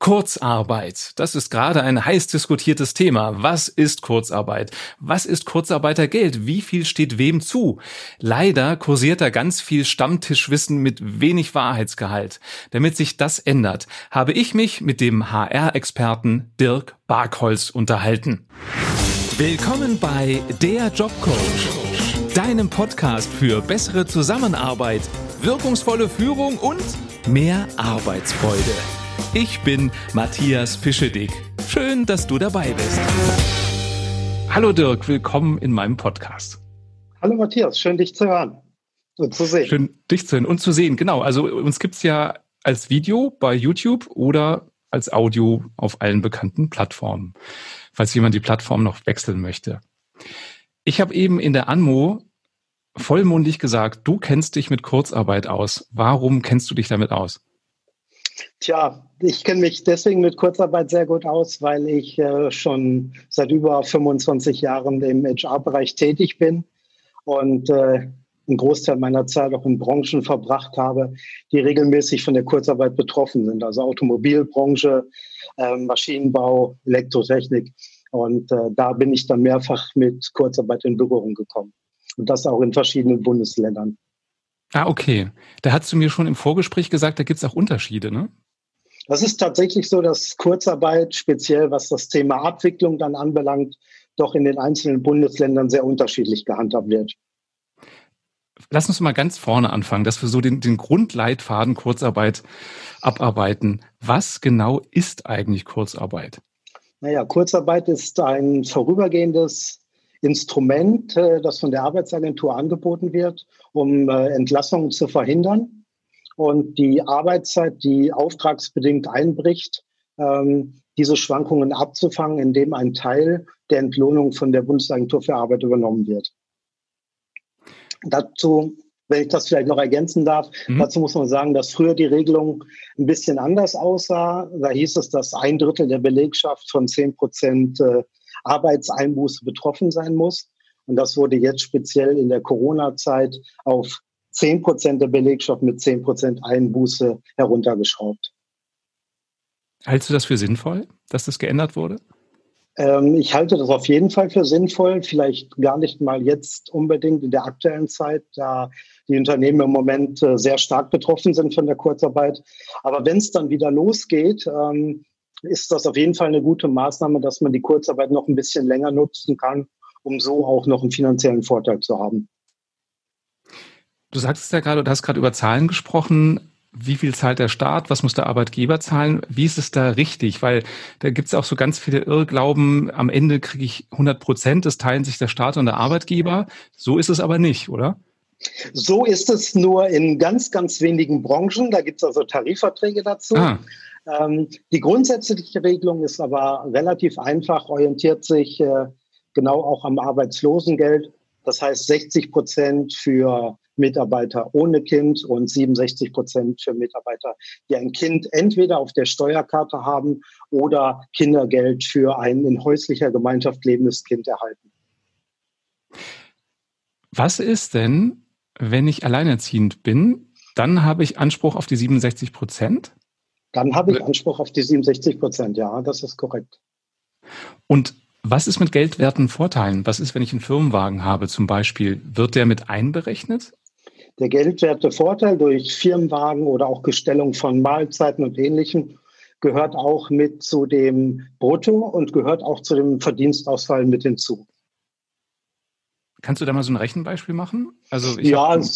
Kurzarbeit. Das ist gerade ein heiß diskutiertes Thema. Was ist Kurzarbeit? Was ist Kurzarbeitergeld? Wie viel steht wem zu? Leider kursiert da ganz viel Stammtischwissen mit wenig Wahrheitsgehalt. Damit sich das ändert, habe ich mich mit dem HR-Experten Dirk Barkholz unterhalten. Willkommen bei Der Jobcoach, deinem Podcast für bessere Zusammenarbeit, wirkungsvolle Führung und mehr Arbeitsfreude. Ich bin Matthias Fischedick. Schön, dass du dabei bist. Hallo Dirk, willkommen in meinem Podcast. Hallo Matthias, schön dich zu hören und zu sehen. Schön dich zu hören und zu sehen, genau. Also uns gibt es ja als Video bei YouTube oder als Audio auf allen bekannten Plattformen, falls jemand die Plattform noch wechseln möchte. Ich habe eben in der Anmo vollmundig gesagt, du kennst dich mit Kurzarbeit aus. Warum kennst du dich damit aus? Tja, ich kenne mich deswegen mit Kurzarbeit sehr gut aus, weil ich äh, schon seit über 25 Jahren im HR-Bereich tätig bin und äh, einen Großteil meiner Zeit auch in Branchen verbracht habe, die regelmäßig von der Kurzarbeit betroffen sind. Also Automobilbranche, äh, Maschinenbau, Elektrotechnik. Und äh, da bin ich dann mehrfach mit Kurzarbeit in Berührung gekommen. Und das auch in verschiedenen Bundesländern. Ah, okay. Da hast du mir schon im Vorgespräch gesagt, da gibt es auch Unterschiede, ne? Das ist tatsächlich so, dass Kurzarbeit, speziell was das Thema Abwicklung dann anbelangt, doch in den einzelnen Bundesländern sehr unterschiedlich gehandhabt wird. Lass uns mal ganz vorne anfangen, dass wir so den, den Grundleitfaden Kurzarbeit abarbeiten. Was genau ist eigentlich Kurzarbeit? Naja, Kurzarbeit ist ein vorübergehendes Instrument, äh, das von der Arbeitsagentur angeboten wird, um äh, Entlassungen zu verhindern und die Arbeitszeit, die auftragsbedingt einbricht, ähm, diese Schwankungen abzufangen, indem ein Teil der Entlohnung von der Bundesagentur für Arbeit übernommen wird. Dazu, wenn ich das vielleicht noch ergänzen darf, mhm. dazu muss man sagen, dass früher die Regelung ein bisschen anders aussah. Da hieß es, dass ein Drittel der Belegschaft von zehn Prozent äh, Arbeitseinbuße betroffen sein muss. Und das wurde jetzt speziell in der Corona-Zeit auf 10 Prozent der Belegschaft mit 10 Prozent Einbuße heruntergeschraubt. Hältst du das für sinnvoll, dass das geändert wurde? Ähm, ich halte das auf jeden Fall für sinnvoll, vielleicht gar nicht mal jetzt unbedingt in der aktuellen Zeit, da die Unternehmen im Moment äh, sehr stark betroffen sind von der Kurzarbeit. Aber wenn es dann wieder losgeht, ähm, ist das auf jeden Fall eine gute Maßnahme, dass man die Kurzarbeit noch ein bisschen länger nutzen kann, um so auch noch einen finanziellen Vorteil zu haben. Du sagst es ja gerade, du hast gerade über Zahlen gesprochen. Wie viel zahlt der Staat? Was muss der Arbeitgeber zahlen? Wie ist es da richtig? Weil da gibt es auch so ganz viele Irrglauben. Am Ende kriege ich 100 Prozent. Das teilen sich der Staat und der Arbeitgeber. So ist es aber nicht, oder? So ist es nur in ganz, ganz wenigen Branchen. Da gibt es also Tarifverträge dazu. Ah. Ähm, die grundsätzliche Regelung ist aber relativ einfach, orientiert sich äh, genau auch am Arbeitslosengeld. Das heißt 60 Prozent für Mitarbeiter ohne Kind und 67 Prozent für Mitarbeiter, die ein Kind entweder auf der Steuerkarte haben oder Kindergeld für ein in häuslicher Gemeinschaft lebendes Kind erhalten. Was ist denn, wenn ich alleinerziehend bin? Dann habe ich Anspruch auf die 67 Prozent? Dann habe ich Anspruch auf die 67 Prozent, ja, das ist korrekt. Und was ist mit geldwerten Vorteilen? Was ist, wenn ich einen Firmenwagen habe zum Beispiel? Wird der mit einberechnet? Der geldwerte Vorteil durch Firmenwagen oder auch Gestellung von Mahlzeiten und Ähnlichem gehört auch mit zu dem Brutto und gehört auch zu dem Verdienstausfall mit hinzu. Kannst du da mal so ein Rechenbeispiel machen? Also ja, ein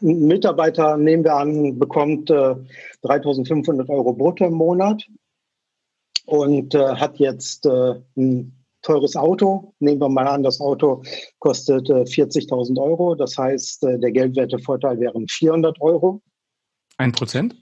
Mitarbeiter, nehmen wir an, bekommt äh, 3.500 Euro brutto im Monat und äh, hat jetzt äh, ein teures Auto. Nehmen wir mal an, das Auto kostet äh, 40.000 Euro. Das heißt, äh, der Geldwertevorteil wären 400 Euro. Ein Prozent?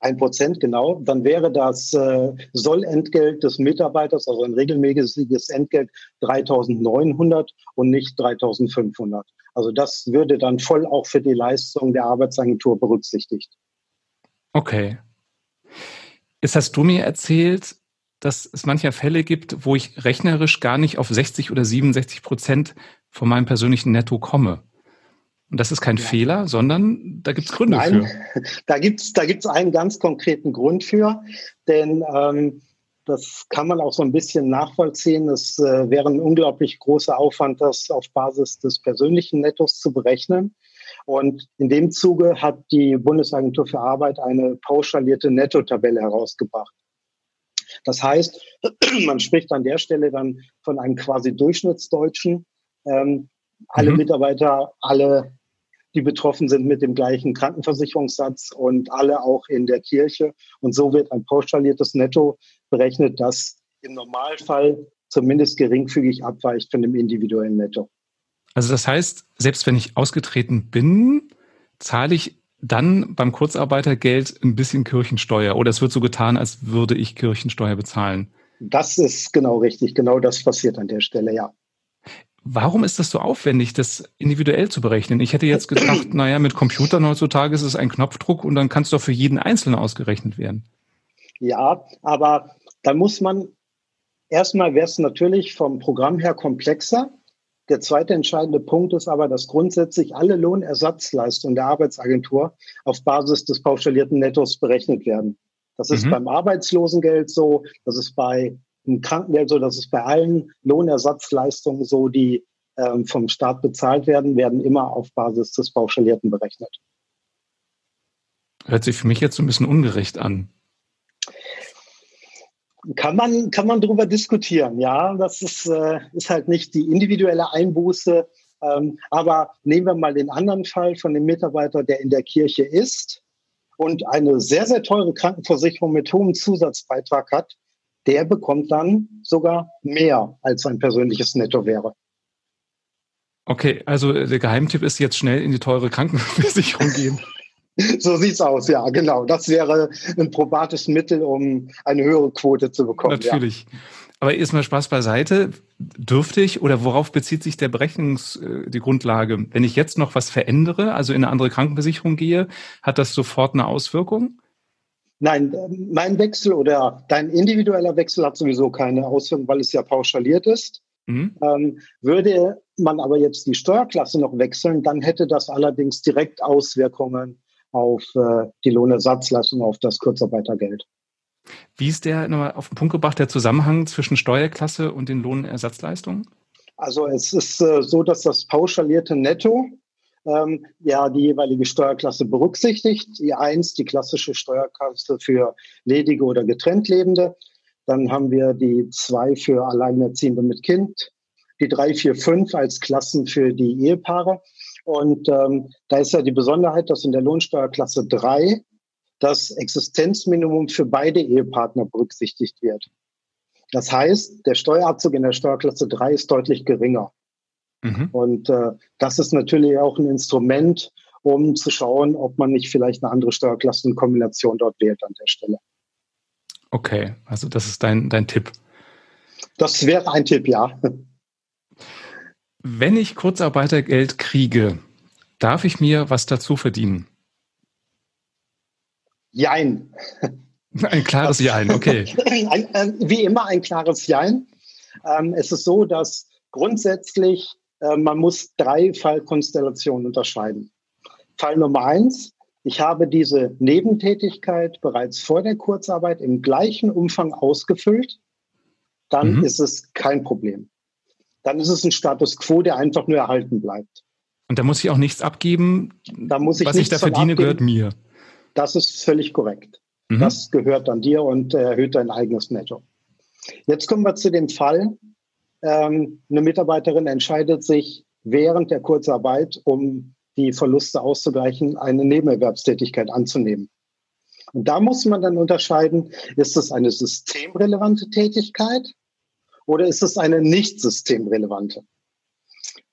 Ein Prozent, genau. Dann wäre das äh, Sollentgelt des Mitarbeiters, also ein regelmäßiges Entgelt, 3.900 und nicht 3.500. Also das würde dann voll auch für die Leistung der Arbeitsagentur berücksichtigt. Okay. Jetzt hast du mir erzählt, dass es mancher Fälle gibt, wo ich rechnerisch gar nicht auf 60 oder 67 Prozent von meinem persönlichen Netto komme. Und das ist kein ja. Fehler, sondern da gibt es Gründe Nein, für. Da gibt es da gibt's einen ganz konkreten Grund für, denn ähm, das kann man auch so ein bisschen nachvollziehen. Es äh, wäre ein unglaublich großer Aufwand, das auf Basis des persönlichen Nettos zu berechnen. Und in dem Zuge hat die Bundesagentur für Arbeit eine pauschalierte Nettotabelle herausgebracht. Das heißt, man spricht an der Stelle dann von einem quasi Durchschnittsdeutschen. Ähm, alle mhm. Mitarbeiter, alle, die betroffen sind mit dem gleichen Krankenversicherungssatz und alle auch in der Kirche. Und so wird ein pauschaliertes Netto berechnet, das im Normalfall zumindest geringfügig abweicht von dem individuellen Netto. Also das heißt, selbst wenn ich ausgetreten bin, zahle ich dann beim Kurzarbeitergeld ein bisschen Kirchensteuer oder es wird so getan, als würde ich Kirchensteuer bezahlen. Das ist genau richtig. Genau das passiert an der Stelle, ja. Warum ist das so aufwendig, das individuell zu berechnen? Ich hätte jetzt gedacht, naja, mit Computern heutzutage ist es ein Knopfdruck und dann kann es doch für jeden Einzelnen ausgerechnet werden. Ja, aber da muss man erstmal wäre es natürlich vom Programm her komplexer. Der zweite entscheidende Punkt ist aber, dass grundsätzlich alle Lohnersatzleistungen der Arbeitsagentur auf Basis des pauschalierten Nettos berechnet werden. Das ist mhm. beim Arbeitslosengeld so, das ist bei dem Krankengeld so, das ist bei allen Lohnersatzleistungen so, die ähm, vom Staat bezahlt werden, werden immer auf Basis des pauschalierten berechnet. Hört sich für mich jetzt so ein bisschen ungerecht an. Kann man, kann man darüber diskutieren, ja. Das ist, äh, ist halt nicht die individuelle Einbuße. Ähm, aber nehmen wir mal den anderen Fall von dem Mitarbeiter, der in der Kirche ist und eine sehr, sehr teure Krankenversicherung mit hohem Zusatzbeitrag hat. Der bekommt dann sogar mehr, als sein persönliches Netto wäre. Okay, also der Geheimtipp ist jetzt schnell in die teure Krankenversicherung gehen. So sieht's aus, ja, genau. Das wäre ein probates Mittel, um eine höhere Quote zu bekommen. Natürlich. Ja. Aber erstmal Spaß beiseite. Dürfte ich oder worauf bezieht sich der Berechnungs, äh, die Grundlage? Wenn ich jetzt noch was verändere, also in eine andere Krankenversicherung gehe, hat das sofort eine Auswirkung? Nein, mein Wechsel oder dein individueller Wechsel hat sowieso keine Auswirkung, weil es ja pauschaliert ist. Mhm. Ähm, würde man aber jetzt die Steuerklasse noch wechseln, dann hätte das allerdings direkt Auswirkungen auf äh, die Lohnersatzleistung, auf das Kurzarbeitergeld. Wie ist der nochmal auf den Punkt gebracht, der Zusammenhang zwischen Steuerklasse und den Lohnersatzleistungen? Also es ist äh, so, dass das pauschalierte Netto ähm, ja die jeweilige Steuerklasse berücksichtigt. Die 1, die klassische Steuerklasse für ledige oder getrennt Lebende. Dann haben wir die 2 für Alleinerziehende mit Kind, die 3, 4, 5 als Klassen für die Ehepaare. Und ähm, da ist ja die Besonderheit, dass in der Lohnsteuerklasse 3 das Existenzminimum für beide Ehepartner berücksichtigt wird. Das heißt, der Steuerabzug in der Steuerklasse 3 ist deutlich geringer. Mhm. Und äh, das ist natürlich auch ein Instrument, um zu schauen, ob man nicht vielleicht eine andere Steuerklassenkombination dort wählt an der Stelle. Okay, also das ist dein, dein Tipp. Das wäre ein Tipp, ja. Wenn ich Kurzarbeitergeld kriege, darf ich mir was dazu verdienen? Jein. Ein klares Jein, okay. Ein, ein, wie immer ein klares Jein. Ähm, es ist so, dass grundsätzlich äh, man muss drei Fallkonstellationen unterscheiden. Fall Nummer eins, ich habe diese Nebentätigkeit bereits vor der Kurzarbeit im gleichen Umfang ausgefüllt, dann mhm. ist es kein Problem dann ist es ein Status quo, der einfach nur erhalten bleibt. Und da muss ich auch nichts abgeben. Da muss ich was ich da verdiene, abgeben. gehört mir. Das ist völlig korrekt. Mhm. Das gehört an dir und erhöht dein eigenes Netto. Jetzt kommen wir zu dem Fall, ähm, eine Mitarbeiterin entscheidet sich während der Kurzarbeit, um die Verluste auszugleichen, eine Nebenerwerbstätigkeit anzunehmen. Und da muss man dann unterscheiden, ist es eine systemrelevante Tätigkeit oder ist es eine nicht systemrelevante?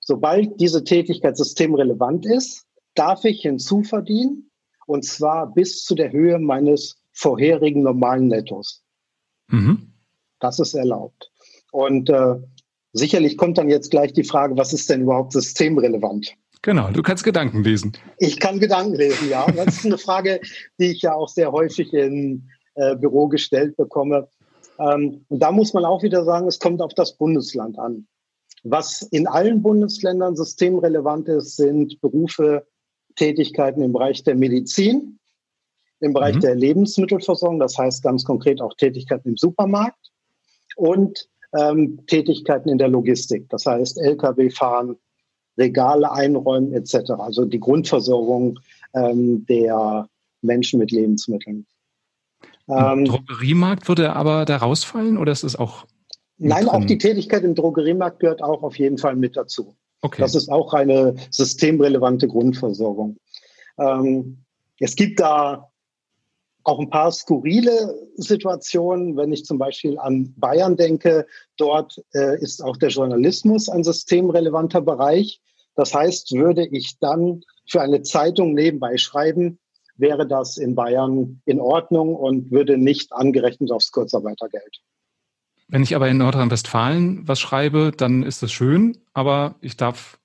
Sobald diese Tätigkeit systemrelevant ist, darf ich hinzuverdienen und zwar bis zu der Höhe meines vorherigen normalen Nettos. Mhm. Das ist erlaubt. Und äh, sicherlich kommt dann jetzt gleich die Frage, was ist denn überhaupt systemrelevant? Genau, du kannst Gedanken lesen. Ich kann Gedanken lesen, ja. Das ist eine Frage, die ich ja auch sehr häufig im äh, Büro gestellt bekomme. Ähm, und da muss man auch wieder sagen, es kommt auf das Bundesland an. Was in allen Bundesländern systemrelevant ist, sind Berufe, Tätigkeiten im Bereich der Medizin, im Bereich mhm. der Lebensmittelversorgung, das heißt ganz konkret auch Tätigkeiten im Supermarkt und ähm, Tätigkeiten in der Logistik, das heißt Lkw fahren, Regale einräumen etc. Also die Grundversorgung ähm, der Menschen mit Lebensmitteln. Ähm, Drogeriemarkt würde aber da rausfallen oder ist es auch? Nein, auch die Tätigkeit im Drogeriemarkt gehört auch auf jeden Fall mit dazu. Okay. Das ist auch eine systemrelevante Grundversorgung. Ähm, es gibt da auch ein paar skurrile Situationen, wenn ich zum Beispiel an Bayern denke. Dort äh, ist auch der Journalismus ein systemrelevanter Bereich. Das heißt, würde ich dann für eine Zeitung nebenbei schreiben, wäre das in Bayern in Ordnung und würde nicht angerechnet aufs Kurzarbeitergeld. Wenn ich aber in Nordrhein-Westfalen was schreibe, dann ist das schön, aber ich darf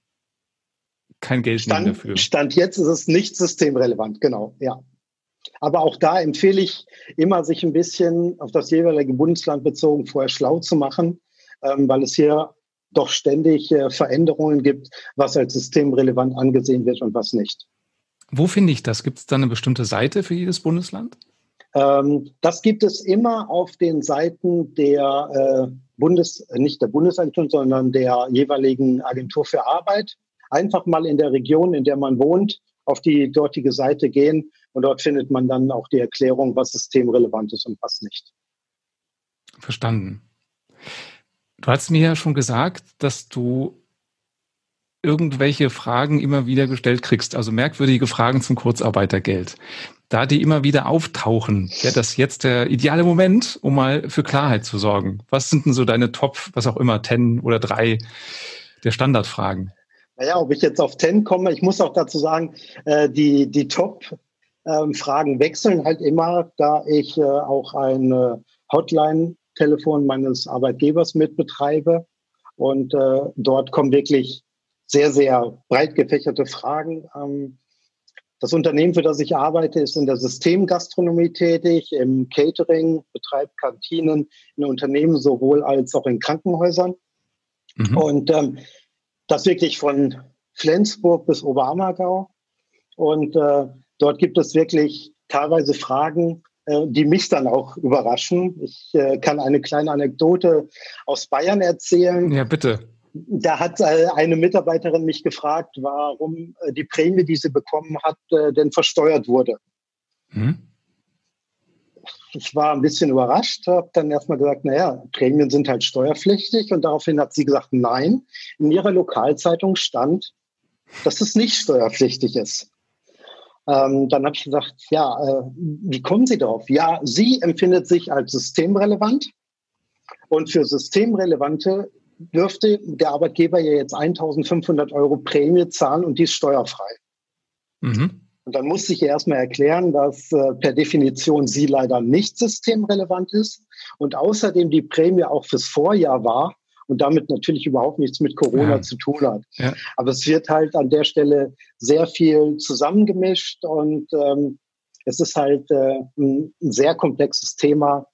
kein Geld Stand, nehmen dafür. Stand jetzt ist es nicht systemrelevant, genau, ja. Aber auch da empfehle ich immer, sich ein bisschen auf das jeweilige Bundesland bezogen vorher schlau zu machen, ähm, weil es hier doch ständig äh, Veränderungen gibt, was als systemrelevant angesehen wird und was nicht. Wo finde ich das? Gibt es da eine bestimmte Seite für jedes Bundesland? Ähm, das gibt es immer auf den Seiten der äh, Bundes, nicht der Bundesagentur, sondern der jeweiligen Agentur für Arbeit. Einfach mal in der Region, in der man wohnt, auf die dortige Seite gehen und dort findet man dann auch die Erklärung, was systemrelevant ist und was nicht. Verstanden. Du hast mir ja schon gesagt, dass du irgendwelche Fragen immer wieder gestellt kriegst, also merkwürdige Fragen zum Kurzarbeitergeld. Da die immer wieder auftauchen, wäre das jetzt der ideale Moment, um mal für Klarheit zu sorgen. Was sind denn so deine Top, was auch immer, 10 oder 3 der Standardfragen? Naja, ob ich jetzt auf 10 komme, ich muss auch dazu sagen, äh, die, die Top-Fragen ähm, wechseln halt immer, da ich äh, auch ein Hotline-Telefon meines Arbeitgebers mitbetreibe. Und äh, dort kommen wirklich sehr, sehr breit gefächerte Fragen. Ähm, das Unternehmen, für das ich arbeite, ist in der Systemgastronomie tätig, im Catering, betreibt Kantinen in Unternehmen sowohl als auch in Krankenhäusern. Mhm. Und ähm, das wirklich von Flensburg bis Oberammergau. Und äh, dort gibt es wirklich teilweise Fragen, äh, die mich dann auch überraschen. Ich äh, kann eine kleine Anekdote aus Bayern erzählen. Ja, bitte. Da hat äh, eine Mitarbeiterin mich gefragt, warum äh, die Prämie, die sie bekommen hat, äh, denn versteuert wurde. Hm? Ich war ein bisschen überrascht, habe dann erstmal gesagt, naja, Prämien sind halt steuerpflichtig und daraufhin hat sie gesagt, nein, in ihrer Lokalzeitung stand, dass es nicht steuerpflichtig ist. Ähm, dann habe ich gesagt, ja, äh, wie kommen Sie darauf? Ja, sie empfindet sich als systemrelevant und für systemrelevante dürfte der Arbeitgeber ja jetzt 1500 Euro Prämie zahlen und die ist steuerfrei. Mhm. Und dann muss ich erstmal erklären, dass äh, per Definition sie leider nicht systemrelevant ist und außerdem die Prämie auch fürs Vorjahr war und damit natürlich überhaupt nichts mit Corona ja. zu tun hat. Ja. Aber es wird halt an der Stelle sehr viel zusammengemischt und ähm, es ist halt äh, ein sehr komplexes Thema,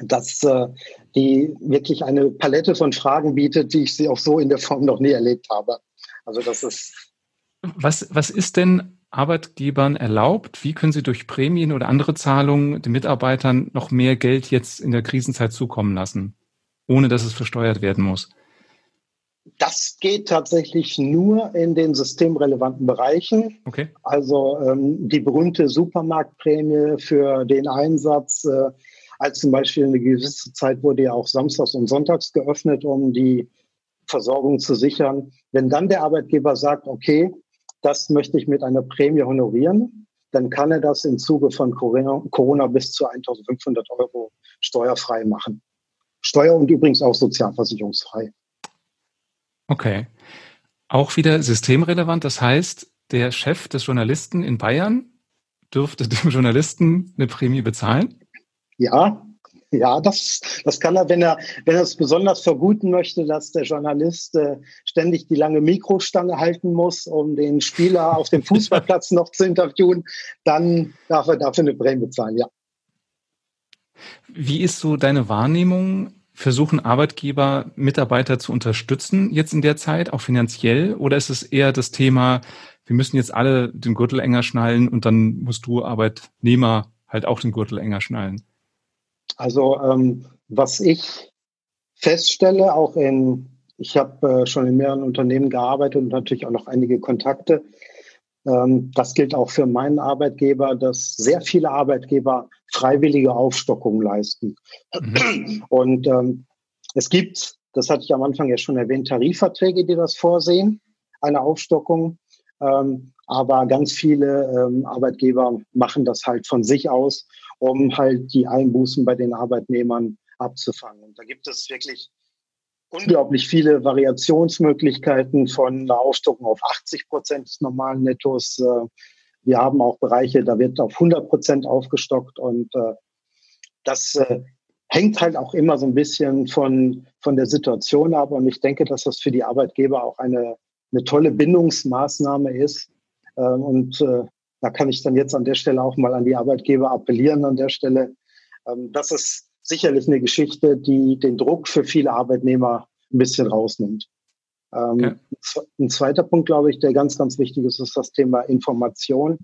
dass äh, die wirklich eine Palette von Fragen bietet, die ich sie auch so in der Form noch nie erlebt habe. Also das ist. Was, was ist denn Arbeitgebern erlaubt? Wie können sie durch Prämien oder andere Zahlungen den Mitarbeitern noch mehr Geld jetzt in der Krisenzeit zukommen lassen, ohne dass es versteuert werden muss? Das geht tatsächlich nur in den systemrelevanten Bereichen. Okay. Also ähm, die berühmte Supermarktprämie für den Einsatz äh, als zum Beispiel eine gewisse Zeit wurde ja auch samstags und sonntags geöffnet, um die Versorgung zu sichern. Wenn dann der Arbeitgeber sagt, okay, das möchte ich mit einer Prämie honorieren, dann kann er das im Zuge von Corona bis zu 1500 Euro steuerfrei machen. Steuer- und übrigens auch sozialversicherungsfrei. Okay. Auch wieder systemrelevant. Das heißt, der Chef des Journalisten in Bayern dürfte dem Journalisten eine Prämie bezahlen? Ja, ja, das, das kann er, wenn er, wenn er es besonders verguten möchte, dass der Journalist äh, ständig die lange Mikrostange halten muss, um den Spieler auf dem Fußballplatz noch zu interviewen, dann darf er dafür eine Prämie bezahlen, ja. Wie ist so deine Wahrnehmung versuchen Arbeitgeber, Mitarbeiter zu unterstützen jetzt in der Zeit, auch finanziell? Oder ist es eher das Thema, wir müssen jetzt alle den Gürtel enger schnallen und dann musst du Arbeitnehmer halt auch den Gürtel enger schnallen? Also ähm, was ich feststelle, auch in, ich habe äh, schon in mehreren Unternehmen gearbeitet und natürlich auch noch einige Kontakte. Ähm, das gilt auch für meinen Arbeitgeber, dass sehr viele Arbeitgeber freiwillige Aufstockungen leisten. Mhm. Und ähm, es gibt, das hatte ich am Anfang ja schon erwähnt, Tarifverträge, die das vorsehen, eine Aufstockung. Ähm, aber ganz viele ähm, Arbeitgeber machen das halt von sich aus, um halt die Einbußen bei den Arbeitnehmern abzufangen. Und da gibt es wirklich unglaublich viele Variationsmöglichkeiten von einer Aufstockung auf 80 Prozent des normalen Nettos. Äh, wir haben auch Bereiche, da wird auf 100 Prozent aufgestockt und äh, das äh, hängt halt auch immer so ein bisschen von, von der Situation ab. Und ich denke, dass das für die Arbeitgeber auch eine, eine tolle Bindungsmaßnahme ist. Und da kann ich dann jetzt an der Stelle auch mal an die Arbeitgeber appellieren an der Stelle. Ähm, das ist sicherlich eine Geschichte, die den Druck für viele Arbeitnehmer ein bisschen rausnimmt. Ähm, ja. Ein zweiter Punkt, glaube ich, der ganz, ganz wichtig ist, ist das Thema Information.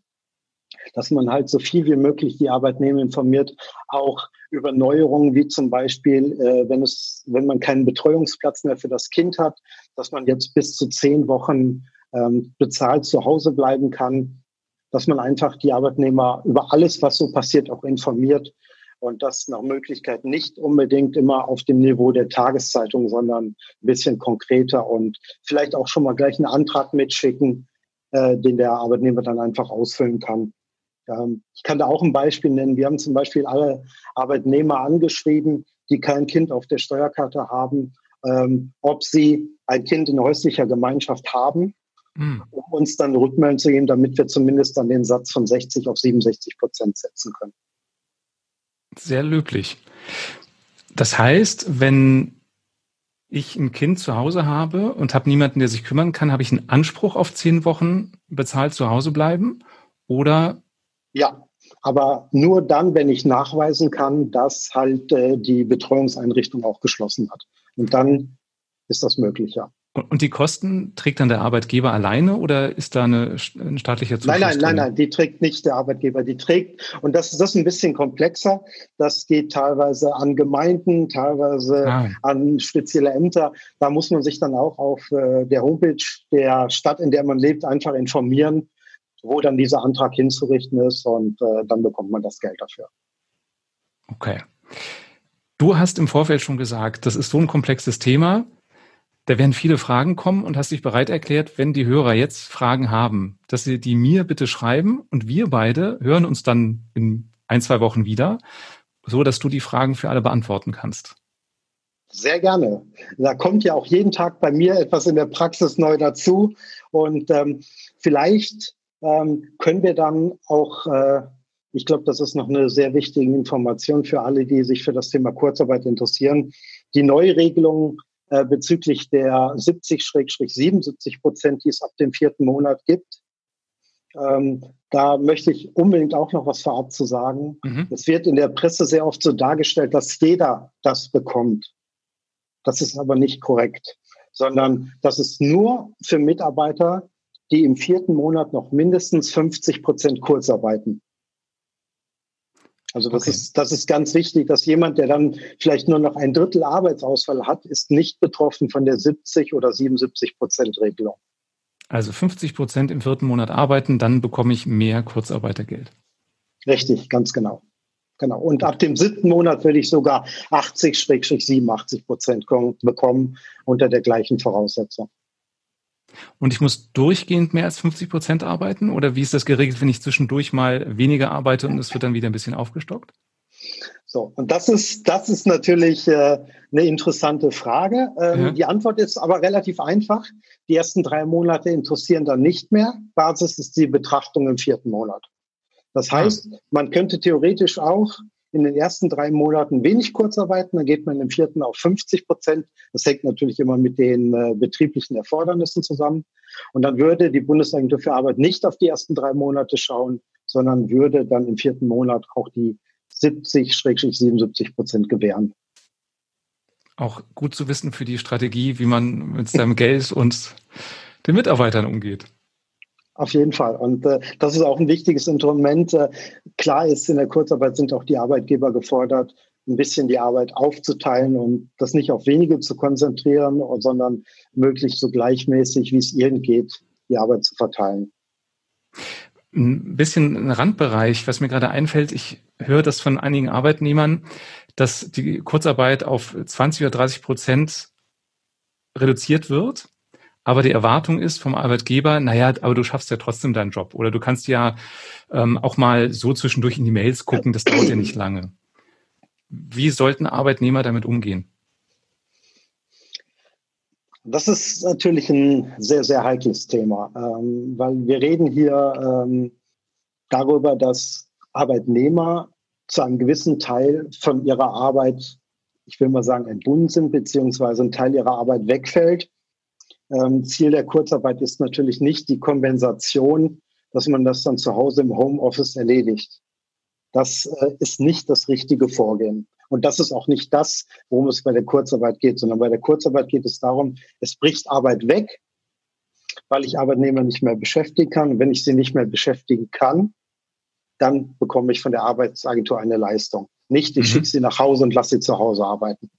Dass man halt so viel wie möglich die Arbeitnehmer informiert, auch über Neuerungen, wie zum Beispiel, äh, wenn es, wenn man keinen Betreuungsplatz mehr für das Kind hat, dass man jetzt bis zu zehn Wochen ähm, bezahlt zu Hause bleiben kann, dass man einfach die Arbeitnehmer über alles, was so passiert, auch informiert und das nach Möglichkeit nicht unbedingt immer auf dem Niveau der Tageszeitung, sondern ein bisschen konkreter und vielleicht auch schon mal gleich einen Antrag mitschicken, äh, den der Arbeitnehmer dann einfach ausfüllen kann. Ähm, ich kann da auch ein Beispiel nennen. Wir haben zum Beispiel alle Arbeitnehmer angeschrieben, die kein Kind auf der Steuerkarte haben, ähm, ob sie ein Kind in häuslicher Gemeinschaft haben hm. um uns dann Rückmeldung zu geben, damit wir zumindest dann den Satz von 60 auf 67 Prozent setzen können. Sehr löblich. Das heißt, wenn ich ein Kind zu Hause habe und habe niemanden, der sich kümmern kann, habe ich einen Anspruch auf zehn Wochen bezahlt zu Hause bleiben? Oder? Ja, aber nur dann, wenn ich nachweisen kann, dass halt äh, die Betreuungseinrichtung auch geschlossen hat. Und dann ist das möglich, ja. Und die Kosten trägt dann der Arbeitgeber alleine oder ist da eine, ein staatlicher Zuschuss? Nein, nein, nein, nein, die trägt nicht der Arbeitgeber. Die trägt, und das, das ist ein bisschen komplexer. Das geht teilweise an Gemeinden, teilweise ah. an spezielle Ämter. Da muss man sich dann auch auf äh, der Homepage der Stadt, in der man lebt, einfach informieren, wo dann dieser Antrag hinzurichten ist und äh, dann bekommt man das Geld dafür. Okay. Du hast im Vorfeld schon gesagt, das ist so ein komplexes Thema da werden viele Fragen kommen und hast dich bereit erklärt, wenn die Hörer jetzt Fragen haben, dass sie die mir bitte schreiben und wir beide hören uns dann in ein, zwei Wochen wieder, so dass du die Fragen für alle beantworten kannst. Sehr gerne. Da kommt ja auch jeden Tag bei mir etwas in der Praxis neu dazu. Und ähm, vielleicht ähm, können wir dann auch, äh, ich glaube, das ist noch eine sehr wichtige Information für alle, die sich für das Thema Kurzarbeit interessieren, die Neuregelung äh, bezüglich der 70-77 Prozent, die es ab dem vierten Monat gibt. Ähm, da möchte ich unbedingt auch noch was vorab zu sagen. Mhm. Es wird in der Presse sehr oft so dargestellt, dass jeder das bekommt. Das ist aber nicht korrekt, sondern das ist nur für Mitarbeiter, die im vierten Monat noch mindestens 50 Prozent Kurzarbeiten. Also das okay. ist, das ist ganz wichtig, dass jemand, der dann vielleicht nur noch ein Drittel Arbeitsausfall hat, ist nicht betroffen von der 70 oder 77 Prozent Regelung. Also 50 Prozent im vierten Monat arbeiten, dann bekomme ich mehr Kurzarbeitergeld. Richtig, ganz genau. Genau. Und ab dem siebten Monat würde ich sogar 80-87 Prozent bekommen unter der gleichen Voraussetzung. Und ich muss durchgehend mehr als 50 Prozent arbeiten? Oder wie ist das geregelt, wenn ich zwischendurch mal weniger arbeite und es wird dann wieder ein bisschen aufgestockt? So, und das ist, das ist natürlich äh, eine interessante Frage. Ähm, ja. Die Antwort ist aber relativ einfach. Die ersten drei Monate interessieren dann nicht mehr. Basis ist die Betrachtung im vierten Monat. Das heißt, man könnte theoretisch auch in den ersten drei Monaten wenig Kurzarbeiten, dann geht man im vierten auf 50 Prozent. Das hängt natürlich immer mit den äh, betrieblichen Erfordernissen zusammen. Und dann würde die Bundesagentur für Arbeit nicht auf die ersten drei Monate schauen, sondern würde dann im vierten Monat auch die 70-77 Prozent gewähren. Auch gut zu wissen für die Strategie, wie man mit seinem Geld und den Mitarbeitern umgeht. Auf jeden Fall. Und äh, das ist auch ein wichtiges Instrument. Äh, klar ist, in der Kurzarbeit sind auch die Arbeitgeber gefordert, ein bisschen die Arbeit aufzuteilen und das nicht auf wenige zu konzentrieren, sondern möglichst so gleichmäßig, wie es irgend geht, die Arbeit zu verteilen. Ein bisschen ein Randbereich, was mir gerade einfällt, ich höre das von einigen Arbeitnehmern, dass die Kurzarbeit auf 20 oder 30 Prozent reduziert wird aber die Erwartung ist vom Arbeitgeber, naja, aber du schaffst ja trotzdem deinen Job. Oder du kannst ja ähm, auch mal so zwischendurch in die Mails gucken, das dauert ja nicht lange. Wie sollten Arbeitnehmer damit umgehen? Das ist natürlich ein sehr, sehr heikles Thema, ähm, weil wir reden hier ähm, darüber, dass Arbeitnehmer zu einem gewissen Teil von ihrer Arbeit, ich will mal sagen, entbunden sind, beziehungsweise ein Teil ihrer Arbeit wegfällt ähm, Ziel der Kurzarbeit ist natürlich nicht die Kompensation, dass man das dann zu Hause im Homeoffice erledigt. Das äh, ist nicht das richtige Vorgehen. Und das ist auch nicht das, worum es bei der Kurzarbeit geht, sondern bei der Kurzarbeit geht es darum, es bricht Arbeit weg, weil ich Arbeitnehmer nicht mehr beschäftigen kann. Und wenn ich sie nicht mehr beschäftigen kann, dann bekomme ich von der Arbeitsagentur eine Leistung. Nicht, ich mhm. schicke sie nach Hause und lasse sie zu Hause arbeiten.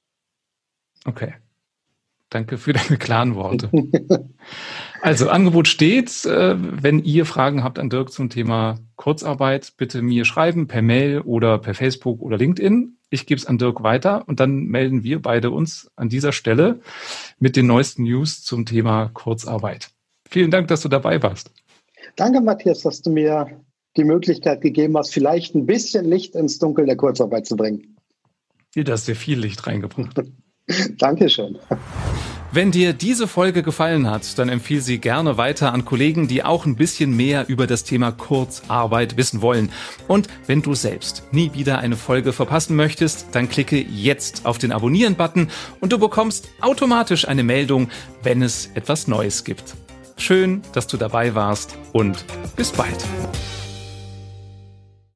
Okay. Danke für deine klaren Worte. Also Angebot steht. Äh, wenn ihr Fragen habt an Dirk zum Thema Kurzarbeit, bitte mir schreiben per Mail oder per Facebook oder LinkedIn. Ich gebe es an Dirk weiter und dann melden wir beide uns an dieser Stelle mit den neuesten News zum Thema Kurzarbeit. Vielen Dank, dass du dabei warst. Danke, Matthias, dass du mir die Möglichkeit gegeben hast, vielleicht ein bisschen Licht ins Dunkel der Kurzarbeit zu bringen. Ihr hast dir viel Licht reingebracht. Dankeschön. Wenn dir diese Folge gefallen hat, dann empfiehl sie gerne weiter an Kollegen, die auch ein bisschen mehr über das Thema Kurzarbeit wissen wollen. Und wenn du selbst nie wieder eine Folge verpassen möchtest, dann klicke jetzt auf den Abonnieren-Button und du bekommst automatisch eine Meldung, wenn es etwas Neues gibt. Schön, dass du dabei warst und bis bald.